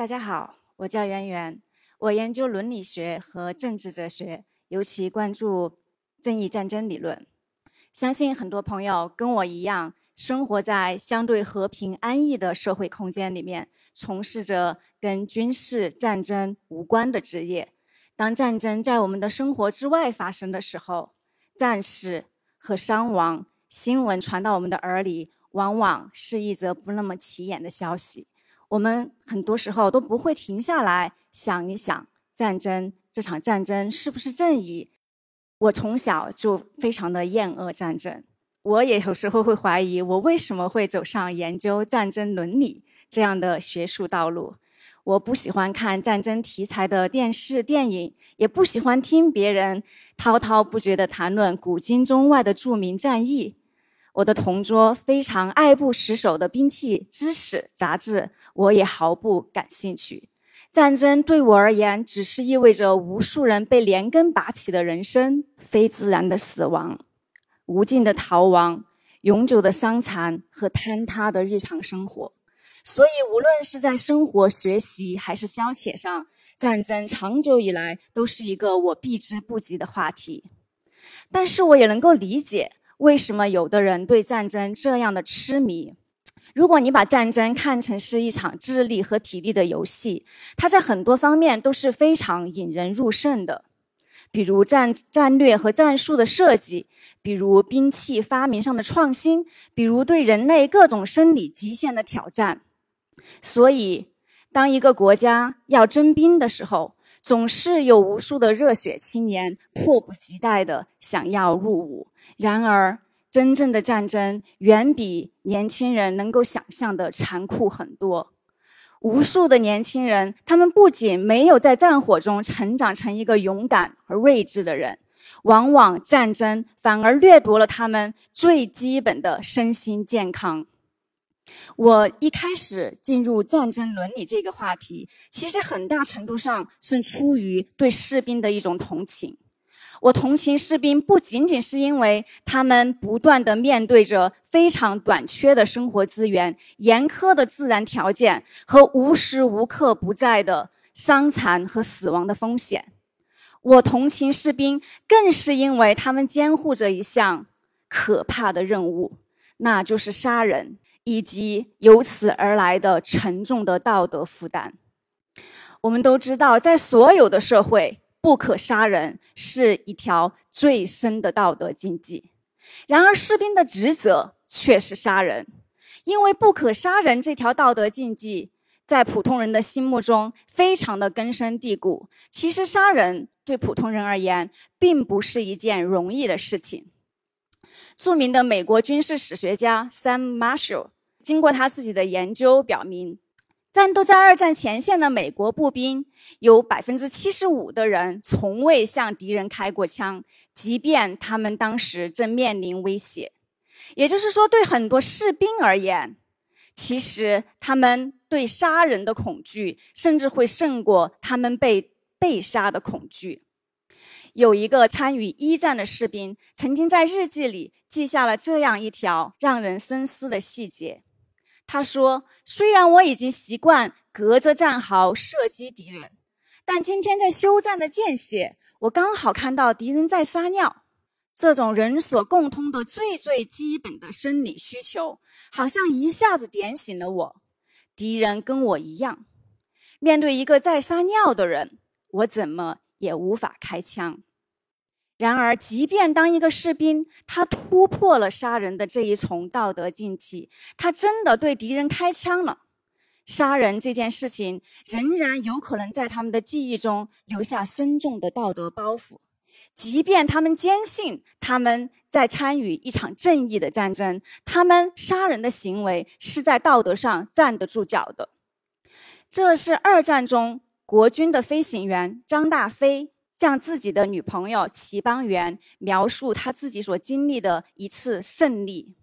大家好，我叫圆圆，我研究伦理学和政治哲学，尤其关注正义战争理论。相信很多朋友跟我一样，生活在相对和平安逸的社会空间里面，从事着跟军事战争无关的职业。当战争在我们的生活之外发生的时候，战事和伤亡新闻传到我们的耳里，往往是一则不那么起眼的消息。我们很多时候都不会停下来想一想，战争这场战争是不是正义？我从小就非常的厌恶战争，我也有时候会怀疑，我为什么会走上研究战争伦理这样的学术道路？我不喜欢看战争题材的电视电影，也不喜欢听别人滔滔不绝地谈论古今中外的著名战役。我的同桌非常爱不释手的兵器知识杂志。我也毫不感兴趣。战争对我而言，只是意味着无数人被连根拔起的人生，非自然的死亡，无尽的逃亡，永久的伤残和坍塌的日常生活。所以，无论是在生活、学习还是消遣上，战争长久以来都是一个我避之不及的话题。但是，我也能够理解为什么有的人对战争这样的痴迷。如果你把战争看成是一场智力和体力的游戏，它在很多方面都是非常引人入胜的，比如战战略和战术的设计，比如兵器发明上的创新，比如对人类各种生理极限的挑战。所以，当一个国家要征兵的时候，总是有无数的热血青年迫不及待地想要入伍。然而，真正的战争远比年轻人能够想象的残酷很多。无数的年轻人，他们不仅没有在战火中成长成一个勇敢和睿智的人，往往战争反而掠夺了他们最基本的身心健康。我一开始进入战争伦理这个话题，其实很大程度上是出于对士兵的一种同情。我同情士兵，不仅仅是因为他们不断的面对着非常短缺的生活资源、严苛的自然条件和无时无刻不在的伤残和死亡的风险。我同情士兵，更是因为他们监护着一项可怕的任务，那就是杀人，以及由此而来的沉重的道德负担。我们都知道，在所有的社会。不可杀人是一条最深的道德禁忌，然而士兵的职责却是杀人，因为不可杀人这条道德禁忌在普通人的心目中非常的根深蒂固。其实杀人对普通人而言并不是一件容易的事情。著名的美国军事史学家 Sam Marshall 经过他自己的研究表明。战斗在二战前线的美国步兵，有百分之七十五的人从未向敌人开过枪，即便他们当时正面临威胁。也就是说，对很多士兵而言，其实他们对杀人的恐惧，甚至会胜过他们被被杀的恐惧。有一个参与一战的士兵，曾经在日记里记下了这样一条让人深思的细节。他说：“虽然我已经习惯隔着战壕射击敌人，但今天在休战的间隙，我刚好看到敌人在撒尿。这种人所共通的最最基本的生理需求，好像一下子点醒了我。敌人跟我一样，面对一个在撒尿的人，我怎么也无法开枪。”然而，即便当一个士兵他突破了杀人的这一重道德禁忌，他真的对敌人开枪了，杀人这件事情仍然有可能在他们的记忆中留下深重的道德包袱。即便他们坚信他们在参与一场正义的战争，他们杀人的行为是在道德上站得住脚的。这是二战中国军的飞行员张大飞。向自己的女朋友齐邦媛描述他自己所经历的一次胜利。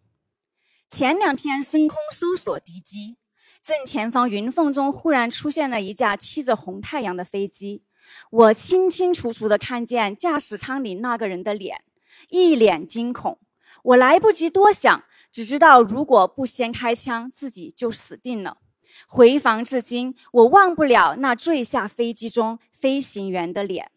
前两天升空搜索敌机，正前方云缝中忽然出现了一架漆着红太阳的飞机。我清清楚楚地看见驾驶舱里那个人的脸，一脸惊恐。我来不及多想，只知道如果不先开枪，自己就死定了。回防至今，我忘不了那坠下飞机中飞行员的脸。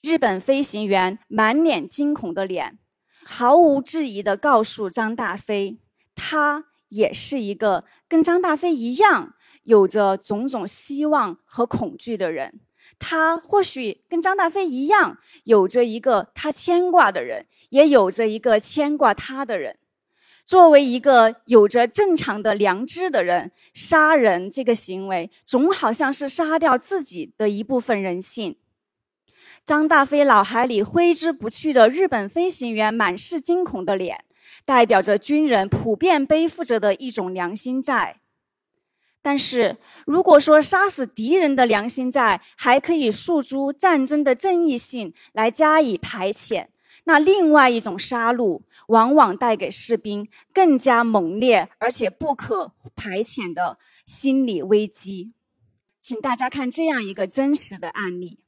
日本飞行员满脸惊恐的脸，毫无质疑地告诉张大飞，他也是一个跟张大飞一样有着种种希望和恐惧的人。他或许跟张大飞一样，有着一个他牵挂的人，也有着一个牵挂他的人。作为一个有着正常的良知的人，杀人这个行为总好像是杀掉自己的一部分人性。张大飞脑海里挥之不去的日本飞行员满是惊恐的脸，代表着军人普遍背负着的一种良心债。但是，如果说杀死敌人的良心债还可以诉诸战争的正义性来加以排遣，那另外一种杀戮往往带给士兵更加猛烈而且不可排遣的心理危机。请大家看这样一个真实的案例。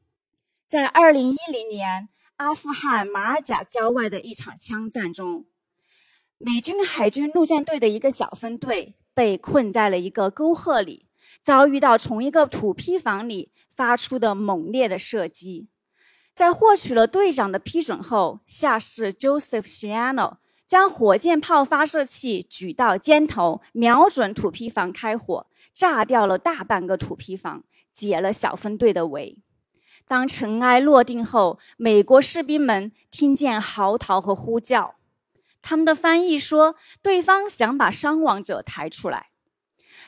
在二零一零年阿富汗马尔贾郊外的一场枪战中，美军海军陆战队的一个小分队被困在了一个沟壑里，遭遇到从一个土坯房里发出的猛烈的射击。在获取了队长的批准后，下士 Joseph Shiano 将火箭炮发射器举到肩头，瞄准土坯房开火，炸掉了大半个土坯房，解了小分队的围。当尘埃落定后，美国士兵们听见嚎啕和呼叫。他们的翻译说，对方想把伤亡者抬出来。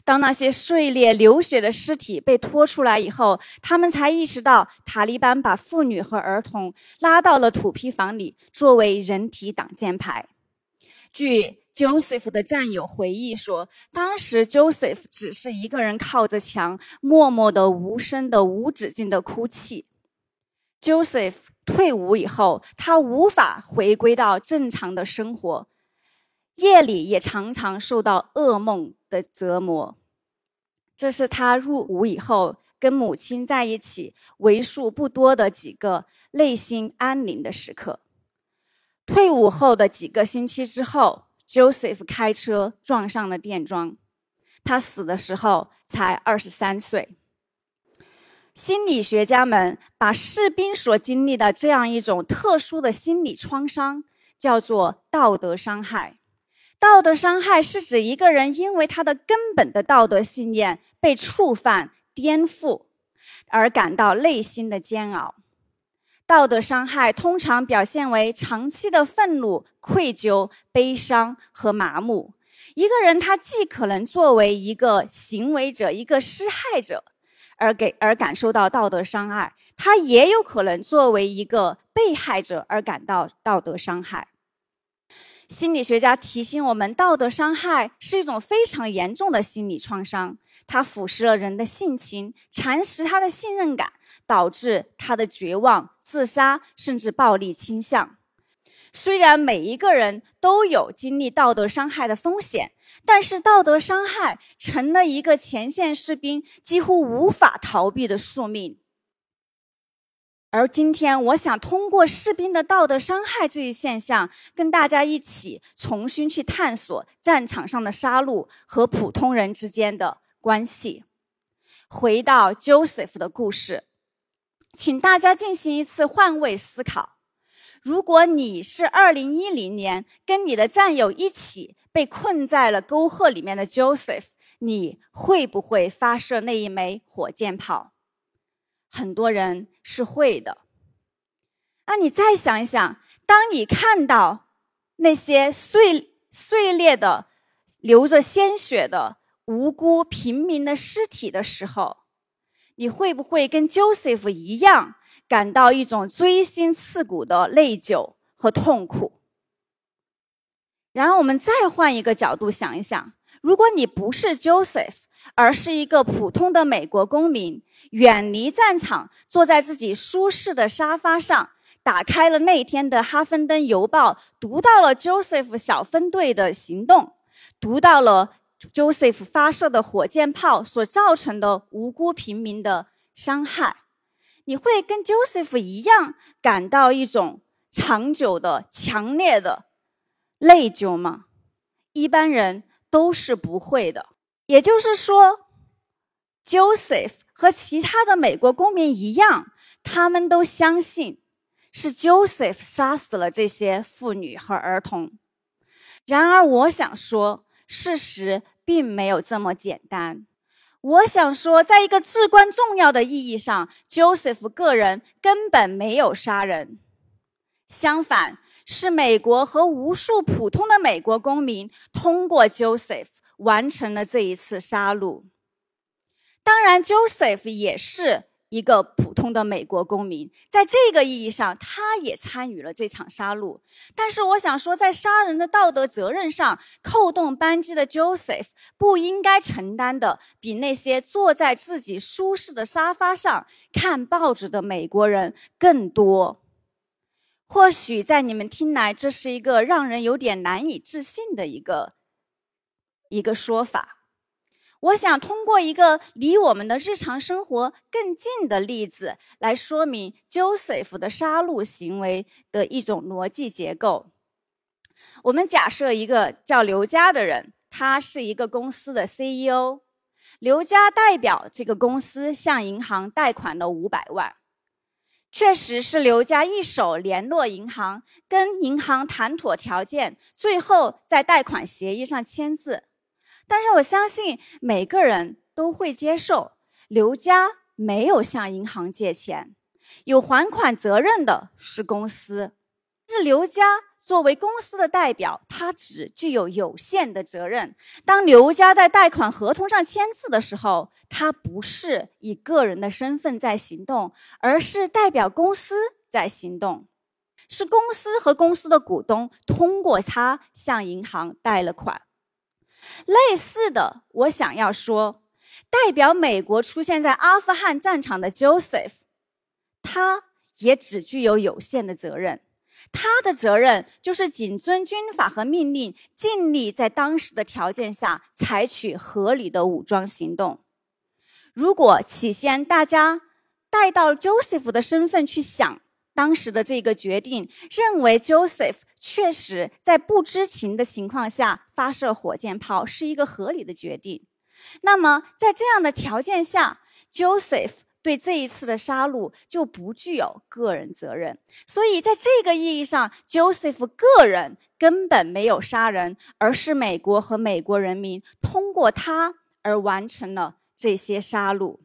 当那些碎裂流血的尸体被拖出来以后，他们才意识到塔利班把妇女和儿童拉到了土坯房里，作为人体挡箭牌。据 Joseph 的战友回忆说，当时 Joseph 只是一个人靠着墙，默默的、无声的、无止境的哭泣。Joseph 退伍以后，他无法回归到正常的生活，夜里也常常受到噩梦的折磨。这是他入伍以后跟母亲在一起为数不多的几个内心安宁的时刻。退伍后的几个星期之后，Joseph 开车撞上了电桩，他死的时候才二十三岁。心理学家们把士兵所经历的这样一种特殊的心理创伤叫做道德伤害。道德伤害是指一个人因为他的根本的道德信念被触犯、颠覆，而感到内心的煎熬。道德伤害通常表现为长期的愤怒、愧疚、悲伤和麻木。一个人他既可能作为一个行为者、一个施害者。而给而感受到道德伤害，他也有可能作为一个被害者而感到道德伤害。心理学家提醒我们，道德伤害是一种非常严重的心理创伤，它腐蚀了人的性情，蚕食他的信任感，导致他的绝望、自杀甚至暴力倾向。虽然每一个人都有经历道德伤害的风险，但是道德伤害成了一个前线士兵几乎无法逃避的宿命。而今天，我想通过士兵的道德伤害这一现象，跟大家一起重新去探索战场上的杀戮和普通人之间的关系。回到 Joseph 的故事，请大家进行一次换位思考。如果你是二零一零年跟你的战友一起被困在了沟壑里面的 Joseph，你会不会发射那一枚火箭炮？很多人是会的。那你再想一想，当你看到那些碎碎裂的、流着鲜血的无辜平民的尸体的时候，你会不会跟 Joseph 一样？感到一种锥心刺骨的内疚和痛苦。然后我们再换一个角度想一想：如果你不是 Joseph，而是一个普通的美国公民，远离战场，坐在自己舒适的沙发上，打开了那天的《哈芬登邮报》，读到了 Joseph 小分队的行动，读到了 Joseph 发射的火箭炮所造成的无辜平民的伤害。你会跟 Joseph 一样感到一种长久的、强烈的内疚吗？一般人都是不会的。也就是说，，Joseph 和其他的美国公民一样，他们都相信是 Joseph 杀死了这些妇女和儿童。然而，我想说，事实并没有这么简单。我想说，在一个至关重要的意义上，Joseph 个人根本没有杀人，相反，是美国和无数普通的美国公民通过 Joseph 完成了这一次杀戮。当然，Joseph 也是。一个普通的美国公民，在这个意义上，他也参与了这场杀戮。但是，我想说，在杀人的道德责任上，扣动扳机的 Joseph 不应该承担的，比那些坐在自己舒适的沙发上看报纸的美国人更多。或许在你们听来，这是一个让人有点难以置信的一个一个说法。我想通过一个离我们的日常生活更近的例子来说明 Joseph 的杀戮行为的一种逻辑结构。我们假设一个叫刘佳的人，他是一个公司的 CEO。刘佳代表这个公司向银行贷款了五百万，确实是刘佳一手联络银行，跟银行谈妥条件，最后在贷款协议上签字。但是我相信每个人都会接受，刘佳没有向银行借钱，有还款责任的是公司。是刘佳作为公司的代表，他只具有有限的责任。当刘佳在贷款合同上签字的时候，他不是以个人的身份在行动，而是代表公司在行动，是公司和公司的股东通过他向银行贷了款。类似的，我想要说，代表美国出现在阿富汗战场的 Joseph，他也只具有有限的责任。他的责任就是谨遵军法和命令，尽力在当时的条件下采取合理的武装行动。如果起先大家带到 Joseph 的身份去想。当时的这个决定认为，Joseph 确实在不知情的情况下发射火箭炮是一个合理的决定。那么，在这样的条件下，Joseph 对这一次的杀戮就不具有个人责任。所以，在这个意义上，Joseph 个人根本没有杀人，而是美国和美国人民通过他而完成了这些杀戮。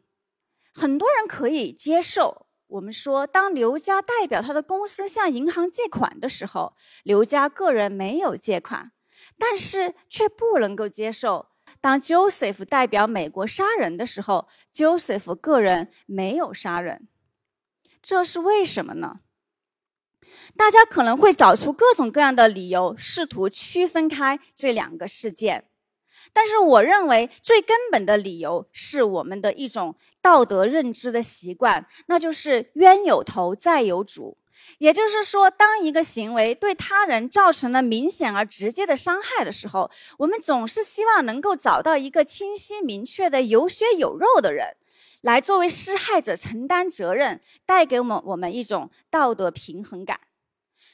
很多人可以接受。我们说，当刘家代表他的公司向银行借款的时候，刘家个人没有借款，但是却不能够接受当 Joseph 代表美国杀人的时候，Joseph 个人没有杀人。这是为什么呢？大家可能会找出各种各样的理由，试图区分开这两个事件。但是，我认为最根本的理由是我们的一种道德认知的习惯，那就是冤有头债有主。也就是说，当一个行为对他人造成了明显而直接的伤害的时候，我们总是希望能够找到一个清晰明确的有血有肉的人，来作为施害者承担责任，带给我们我们一种道德平衡感。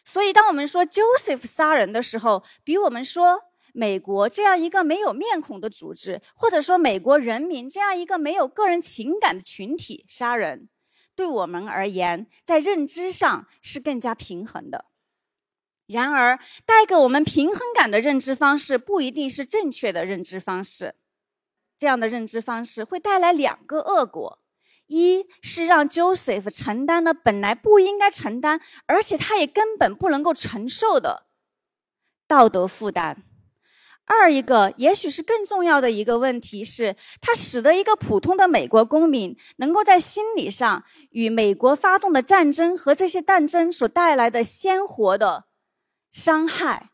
所以，当我们说 Joseph 杀人的时候，比我们说。美国这样一个没有面孔的组织，或者说美国人民这样一个没有个人情感的群体杀人，对我们而言，在认知上是更加平衡的。然而，带给我们平衡感的认知方式不一定是正确的认知方式。这样的认知方式会带来两个恶果：一是让 Joseph 承担了本来不应该承担，而且他也根本不能够承受的道德负担。二一个，也许是更重要的一个问题是，它使得一个普通的美国公民能够在心理上与美国发动的战争和这些战争所带来的鲜活的伤害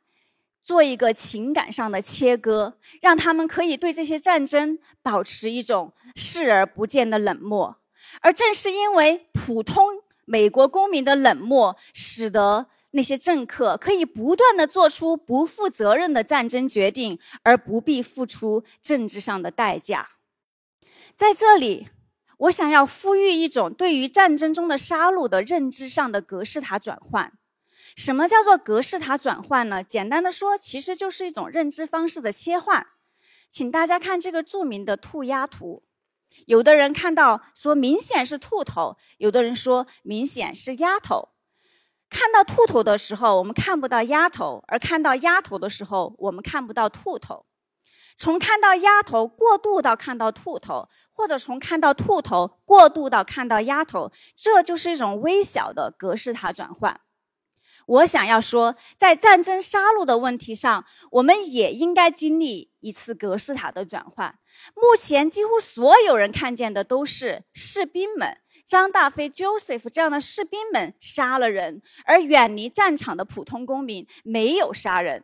做一个情感上的切割，让他们可以对这些战争保持一种视而不见的冷漠。而正是因为普通美国公民的冷漠，使得。那些政客可以不断的做出不负责任的战争决定，而不必付出政治上的代价。在这里，我想要呼吁一种对于战争中的杀戮的认知上的格式塔转换。什么叫做格式塔转换呢？简单的说，其实就是一种认知方式的切换。请大家看这个著名的兔鸭图。有的人看到说明显是兔头，有的人说明显是鸭头。看到兔头的时候，我们看不到鸭头；而看到鸭头的时候，我们看不到兔头。从看到鸭头过渡到看到兔头，或者从看到兔头过渡到看到鸭头，这就是一种微小的格式塔转换。我想要说，在战争杀戮的问题上，我们也应该经历一次格式塔的转换。目前，几乎所有人看见的都是士兵们，张大飞 Joseph 这样的士兵们杀了人，而远离战场的普通公民没有杀人。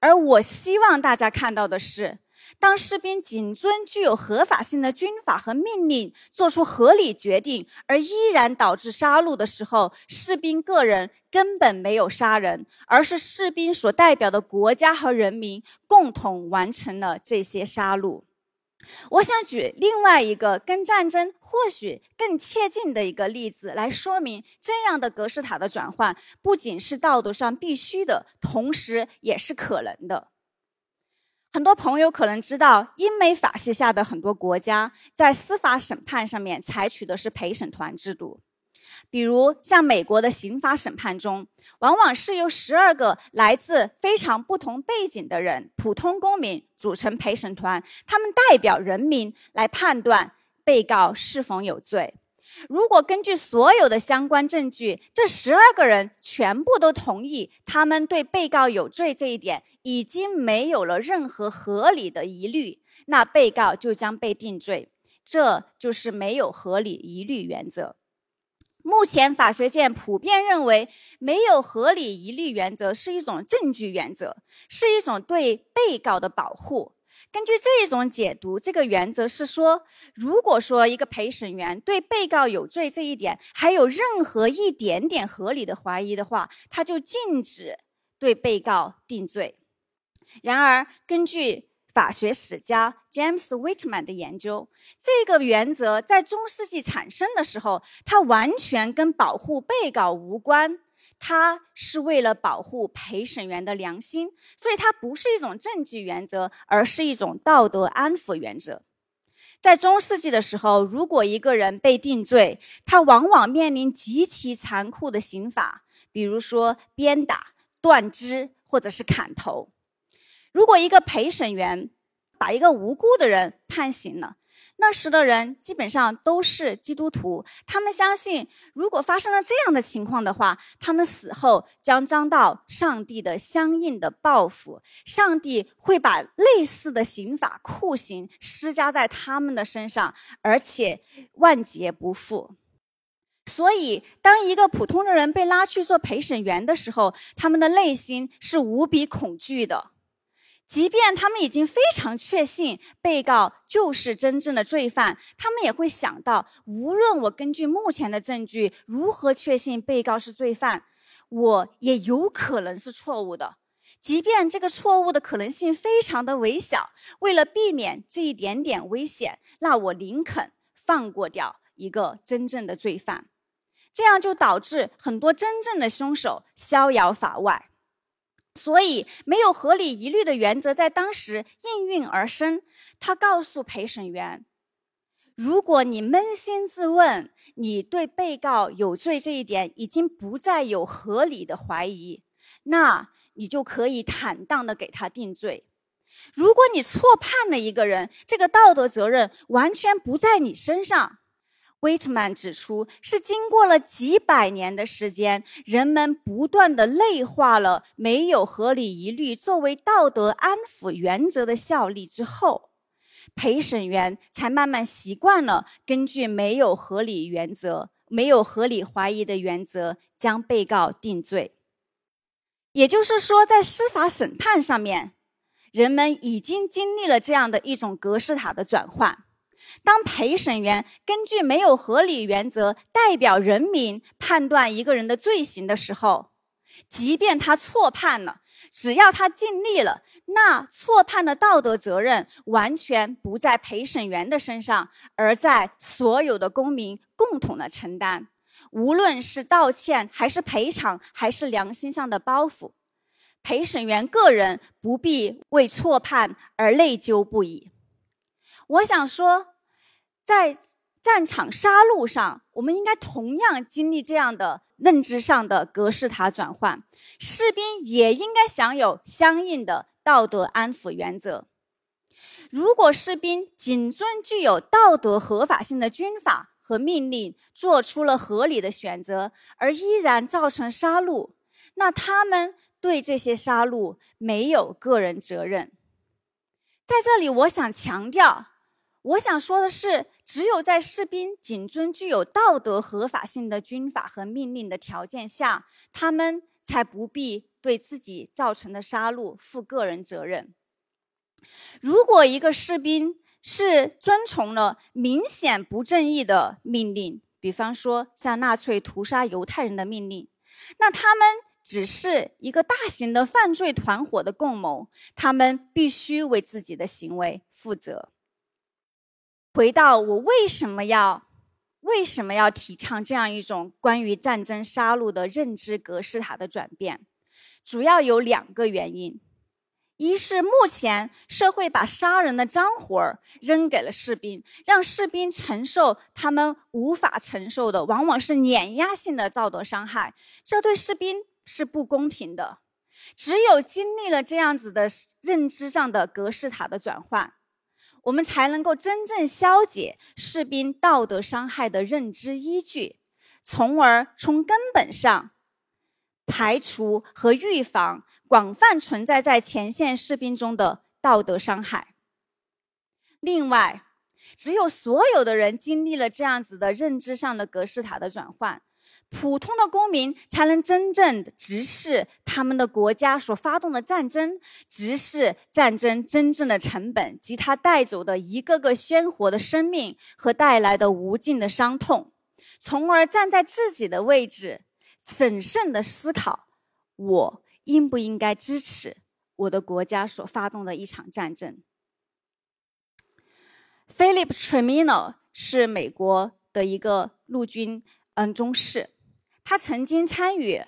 而我希望大家看到的是。当士兵谨遵具有合法性的军法和命令，做出合理决定，而依然导致杀戮的时候，士兵个人根本没有杀人，而是士兵所代表的国家和人民共同完成了这些杀戮。我想举另外一个跟战争或许更切近的一个例子来说明，这样的格式塔的转换不仅是道德上必须的，同时也是可能的。很多朋友可能知道，英美法系下的很多国家在司法审判上面采取的是陪审团制度。比如，像美国的刑法审判中，往往是由十二个来自非常不同背景的人——普通公民组成陪审团，他们代表人民来判断被告是否有罪。如果根据所有的相关证据，这十二个人全部都同意他们对被告有罪这一点已经没有了任何合理的疑虑，那被告就将被定罪。这就是没有合理疑虑原则。目前法学界普遍认为，没有合理疑虑原则是一种证据原则，是一种对被告的保护。根据这种解读，这个原则是说，如果说一个陪审员对被告有罪这一点还有任何一点点合理的怀疑的话，他就禁止对被告定罪。然而，根据法学史家 James Whitman 的研究，这个原则在中世纪产生的时候，它完全跟保护被告无关。它是为了保护陪审员的良心，所以它不是一种证据原则，而是一种道德安抚原则。在中世纪的时候，如果一个人被定罪，他往往面临极其残酷的刑罚，比如说鞭打、断肢或者是砍头。如果一个陪审员把一个无辜的人判刑了，那时的人基本上都是基督徒，他们相信，如果发生了这样的情况的话，他们死后将遭到上帝的相应的报复，上帝会把类似的刑法酷刑施加在他们的身上，而且万劫不复。所以，当一个普通的人被拉去做陪审员的时候，他们的内心是无比恐惧的。即便他们已经非常确信被告就是真正的罪犯，他们也会想到，无论我根据目前的证据如何确信被告是罪犯，我也有可能是错误的。即便这个错误的可能性非常的微小，为了避免这一点点危险，那我宁肯放过掉一个真正的罪犯。这样就导致很多真正的凶手逍遥法外。所以，没有合理疑虑的原则在当时应运而生。他告诉陪审员：“如果你扪心自问，你对被告有罪这一点已经不再有合理的怀疑，那你就可以坦荡的给他定罪。如果你错判了一个人，这个道德责任完全不在你身上。”威特曼指出，是经过了几百年的时间，人们不断的内化了没有合理疑虑作为道德安抚原则的效力之后，陪审员才慢慢习惯了根据没有合理原则、没有合理怀疑的原则将被告定罪。也就是说，在司法审判上面，人们已经经历了这样的一种格式塔的转换。当陪审员根据没有合理原则代表人民判断一个人的罪行的时候，即便他错判了，只要他尽力了，那错判的道德责任完全不在陪审员的身上，而在所有的公民共同的承担。无论是道歉，还是赔偿，还是良心上的包袱，陪审员个人不必为错判而内疚不已。我想说。在战场杀戮上，我们应该同样经历这样的认知上的格式塔转换。士兵也应该享有相应的道德安抚原则。如果士兵谨遵具有道德合法性的军法和命令，做出了合理的选择，而依然造成杀戮，那他们对这些杀戮没有个人责任。在这里，我想强调，我想说的是，只有在士兵谨遵具有道德合法性的军法和命令的条件下，他们才不必对自己造成的杀戮负个人责任。如果一个士兵是遵从了明显不正义的命令，比方说像纳粹屠杀犹太人的命令，那他们。只是一个大型的犯罪团伙的共谋，他们必须为自己的行为负责。回到我为什么要为什么要提倡这样一种关于战争杀戮的认知格式塔的转变，主要有两个原因：一是目前社会把杀人的脏活儿扔给了士兵，让士兵承受他们无法承受的，往往是碾压性的道德伤害，这对士兵。是不公平的，只有经历了这样子的认知上的格式塔的转换，我们才能够真正消解士兵道德伤害的认知依据，从而从根本上排除和预防广泛存在在前线士兵中的道德伤害。另外，只有所有的人经历了这样子的认知上的格式塔的转换。普通的公民才能真正直视他们的国家所发动的战争，直视战争真正的成本及它带走的一个个鲜活的生命和带来的无尽的伤痛，从而站在自己的位置，审慎的思考：我应不应该支持我的国家所发动的一场战争？Philip Tremino 是美国的一个陆军嗯中士。他曾经参与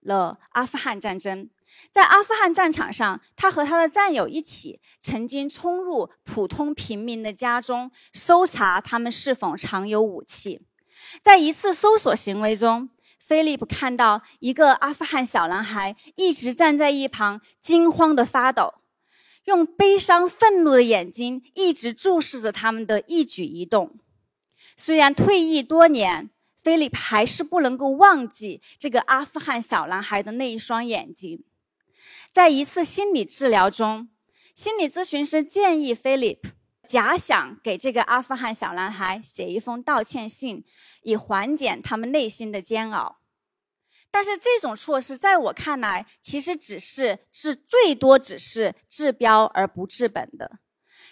了阿富汗战争，在阿富汗战场上，他和他的战友一起曾经冲入普通平民的家中，搜查他们是否藏有武器。在一次搜索行为中，菲利普看到一个阿富汗小男孩一直站在一旁，惊慌的发抖，用悲伤愤怒的眼睛一直注视着他们的一举一动。虽然退役多年。菲利普还是不能够忘记这个阿富汗小男孩的那一双眼睛。在一次心理治疗中，心理咨询师建议菲利普假想给这个阿富汗小男孩写一封道歉信，以缓解他们内心的煎熬。但是这种措施在我看来，其实只是是最多只是治标而不治本的。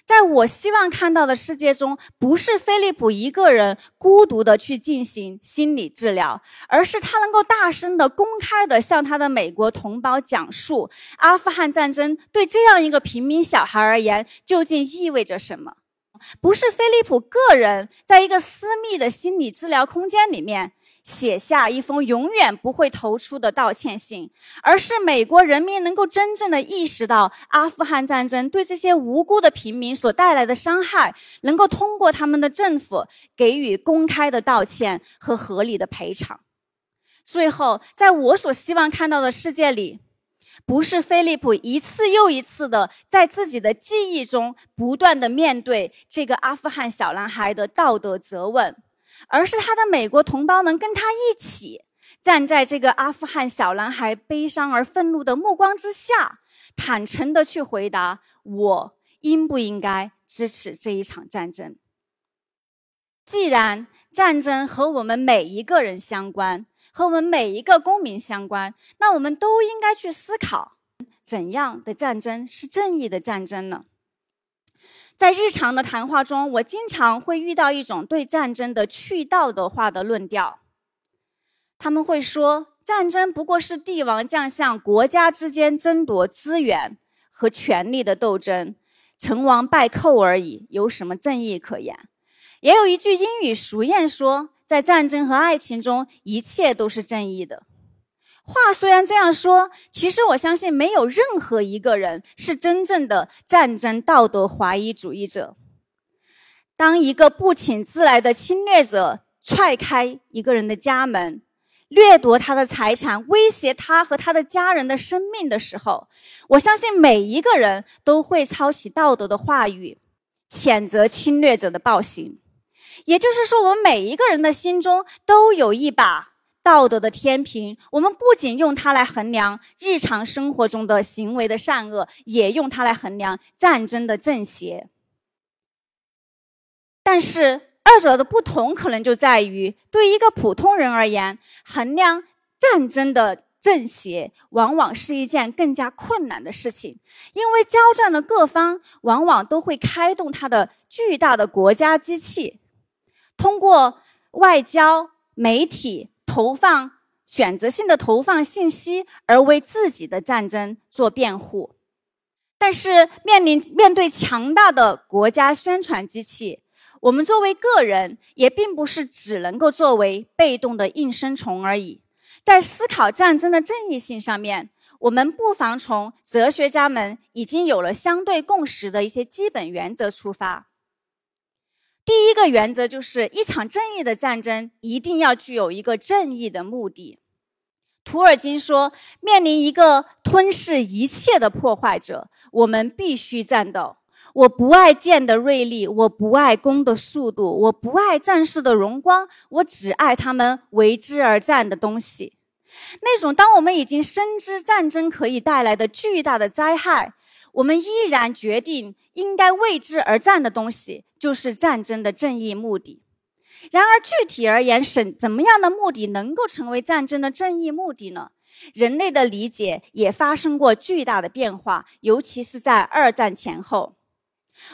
在我希望看到的世界中，不是菲利普一个人孤独的去进行心理治疗，而是他能够大声的、公开的向他的美国同胞讲述阿富汗战争对这样一个平民小孩而言究竟意味着什么。不是菲利普个人在一个私密的心理治疗空间里面。写下一封永远不会投出的道歉信，而是美国人民能够真正的意识到阿富汗战争对这些无辜的平民所带来的伤害，能够通过他们的政府给予公开的道歉和合理的赔偿。最后，在我所希望看到的世界里，不是菲利普一次又一次的在自己的记忆中不断的面对这个阿富汗小男孩的道德责问。而是他的美国同胞们跟他一起站在这个阿富汗小男孩悲伤而愤怒的目光之下，坦诚的去回答：我应不应该支持这一场战争？既然战争和我们每一个人相关，和我们每一个公民相关，那我们都应该去思考：怎样的战争是正义的战争呢？在日常的谈话中，我经常会遇到一种对战争的去道德化的论调。他们会说，战争不过是帝王将相、国家之间争夺资源和权力的斗争，成王败寇而已，有什么正义可言？也有一句英语俗谚说，在战争和爱情中，一切都是正义的。话虽然这样说，其实我相信没有任何一个人是真正的战争道德怀疑主义者。当一个不请自来的侵略者踹开一个人的家门，掠夺他的财产，威胁他和他的家人的生命的时候，我相信每一个人都会操起道德的话语，谴责侵略者的暴行。也就是说，我们每一个人的心中都有一把道德的天平，我们不仅用它来衡量日常生活中的行为的善恶，也用它来衡量战争的正邪。但是，二者的不同可能就在于，对一个普通人而言，衡量战争的正邪，往往是一件更加困难的事情，因为交战的各方往往都会开动他的巨大的国家机器。通过外交、媒体投放选择性的投放信息，而为自己的战争做辩护。但是，面临面对强大的国家宣传机器，我们作为个人也并不是只能够作为被动的应声虫而已。在思考战争的正义性上面，我们不妨从哲学家们已经有了相对共识的一些基本原则出发。第一个原则就是，一场正义的战争一定要具有一个正义的目的。图尔金说：“面临一个吞噬一切的破坏者，我们必须战斗。我不爱剑的锐利，我不爱弓的速度，我不爱战士的荣光，我只爱他们为之而战的东西。那种当我们已经深知战争可以带来的巨大的灾害。”我们依然决定应该为之而战的东西，就是战争的正义目的。然而，具体而言，什怎么样的目的能够成为战争的正义目的呢？人类的理解也发生过巨大的变化，尤其是在二战前后。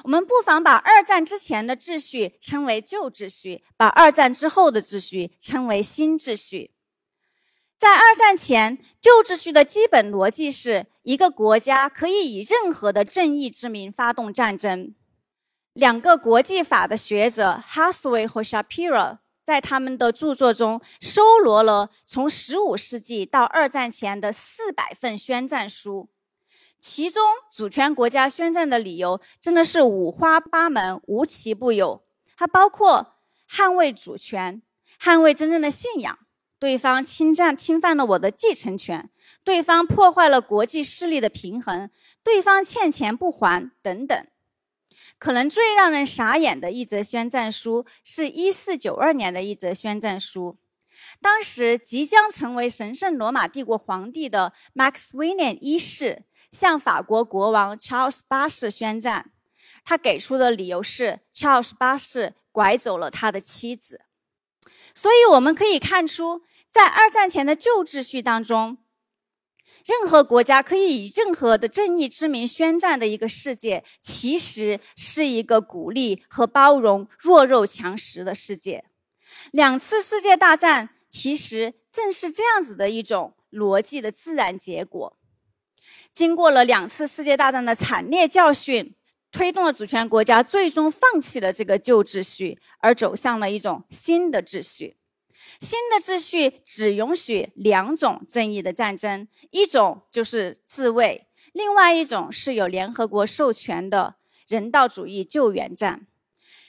我们不妨把二战之前的秩序称为旧秩序，把二战之后的秩序称为新秩序。在二战前，旧秩序的基本逻辑是一个国家可以以任何的正义之名发动战争。两个国际法的学者 Hathaway 和 Shapiro 在他们的著作中收罗了从15世纪到二战前的400份宣战书，其中主权国家宣战的理由真的是五花八门、无奇不有。它包括捍卫主权、捍卫真正的信仰。对方侵占、侵犯了我的继承权，对方破坏了国际势力的平衡，对方欠钱不还，等等。可能最让人傻眼的一则宣战书，是一四九二年的一则宣战书。当时即将成为神圣罗马帝国皇帝的 Maximilian 一世，向法国国王 Charles 八世宣战。他给出的理由是，Charles 八世拐走了他的妻子。所以我们可以看出。在二战前的旧秩序当中，任何国家可以以任何的正义之名宣战的一个世界，其实是一个鼓励和包容弱肉强食的世界。两次世界大战其实正是这样子的一种逻辑的自然结果。经过了两次世界大战的惨烈教训，推动了主权国家最终放弃了这个旧秩序，而走向了一种新的秩序。新的秩序只允许两种正义的战争，一种就是自卫，另外一种是有联合国授权的人道主义救援战。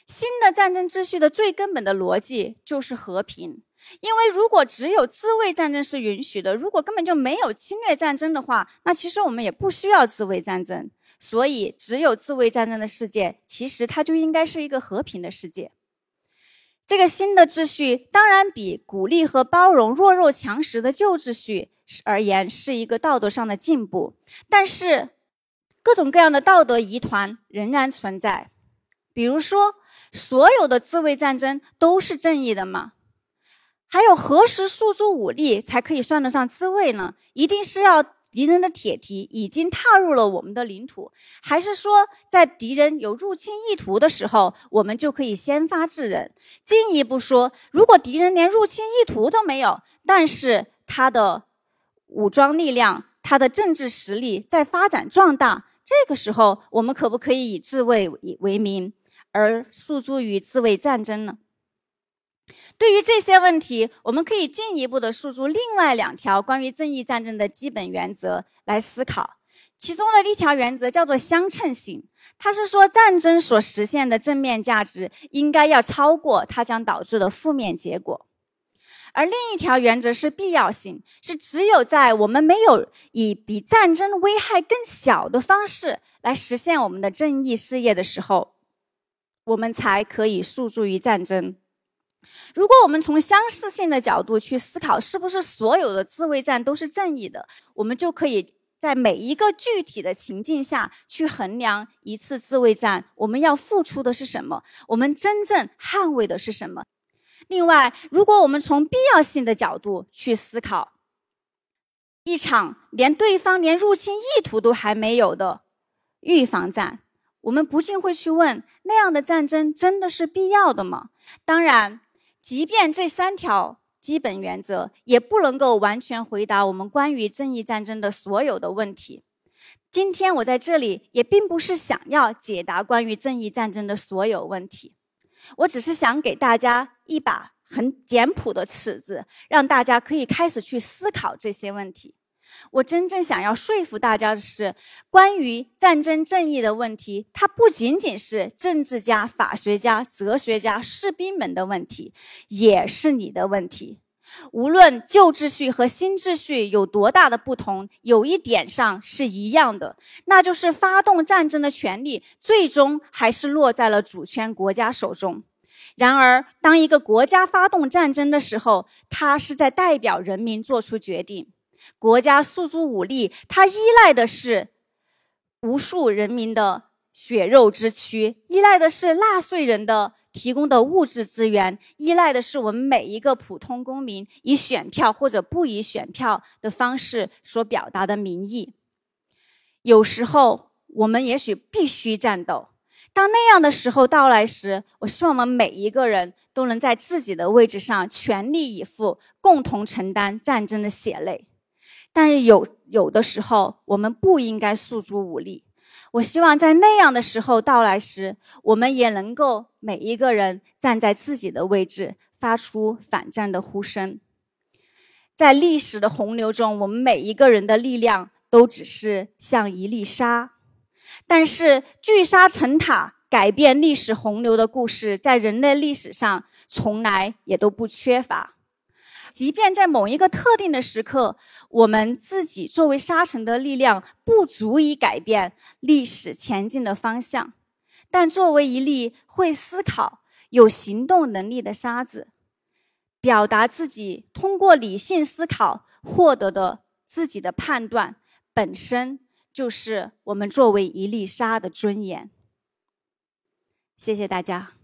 新的战争秩序的最根本的逻辑就是和平，因为如果只有自卫战争是允许的，如果根本就没有侵略战争的话，那其实我们也不需要自卫战争。所以，只有自卫战争的世界，其实它就应该是一个和平的世界。这个新的秩序当然比鼓励和包容弱肉强食的旧秩序而言是一个道德上的进步，但是各种各样的道德疑团仍然存在。比如说，所有的自卫战争都是正义的吗？还有，何时诉诸武力才可以算得上自卫呢？一定是要。敌人的铁蹄已经踏入了我们的领土，还是说，在敌人有入侵意图的时候，我们就可以先发制人？进一步说，如果敌人连入侵意图都没有，但是他的武装力量、他的政治实力在发展壮大，这个时候，我们可不可以以自卫为名而诉诸于自卫战争呢？对于这些问题，我们可以进一步的诉诸另外两条关于正义战争的基本原则来思考。其中的一条原则叫做相称性，它是说战争所实现的正面价值应该要超过它将导致的负面结果。而另一条原则是必要性，是只有在我们没有以比战争危害更小的方式来实现我们的正义事业的时候，我们才可以诉诸于战争。如果我们从相似性的角度去思考，是不是所有的自卫战都是正义的，我们就可以在每一个具体的情境下去衡量一次自卫战我们要付出的是什么，我们真正捍卫的是什么。另外，如果我们从必要性的角度去思考，一场连对方连入侵意图都还没有的预防战，我们不禁会去问：那样的战争真的是必要的吗？当然，即便这三条基本原则也不能够完全回答我们关于正义战争的所有的问题。今天我在这里也并不是想要解答关于正义战争的所有问题。我只是想给大家一把很简朴的尺子，让大家可以开始去思考这些问题。我真正想要说服大家的是，关于战争正义的问题，它不仅仅是政治家、法学家、哲学家、士兵们的问题，也是你的问题。无论旧秩序和新秩序有多大的不同，有一点上是一样的，那就是发动战争的权利最终还是落在了主权国家手中。然而，当一个国家发动战争的时候，它是在代表人民做出决定。国家诉诸武力，它依赖的是无数人民的血肉之躯，依赖的是纳税人的。提供的物质资源依赖的是我们每一个普通公民以选票或者不以选票的方式所表达的民意。有时候我们也许必须战斗。当那样的时候到来时，我希望我们每一个人都能在自己的位置上全力以赴，共同承担战争的血泪。但是有有的时候，我们不应该诉诸武力。我希望在那样的时候到来时，我们也能够每一个人站在自己的位置，发出反战的呼声。在历史的洪流中，我们每一个人的力量都只是像一粒沙，但是聚沙成塔、改变历史洪流的故事，在人类历史上从来也都不缺乏。即便在某一个特定的时刻，我们自己作为沙尘的力量不足以改变历史前进的方向，但作为一粒会思考、有行动能力的沙子，表达自己通过理性思考获得的自己的判断，本身就是我们作为一粒沙的尊严。谢谢大家。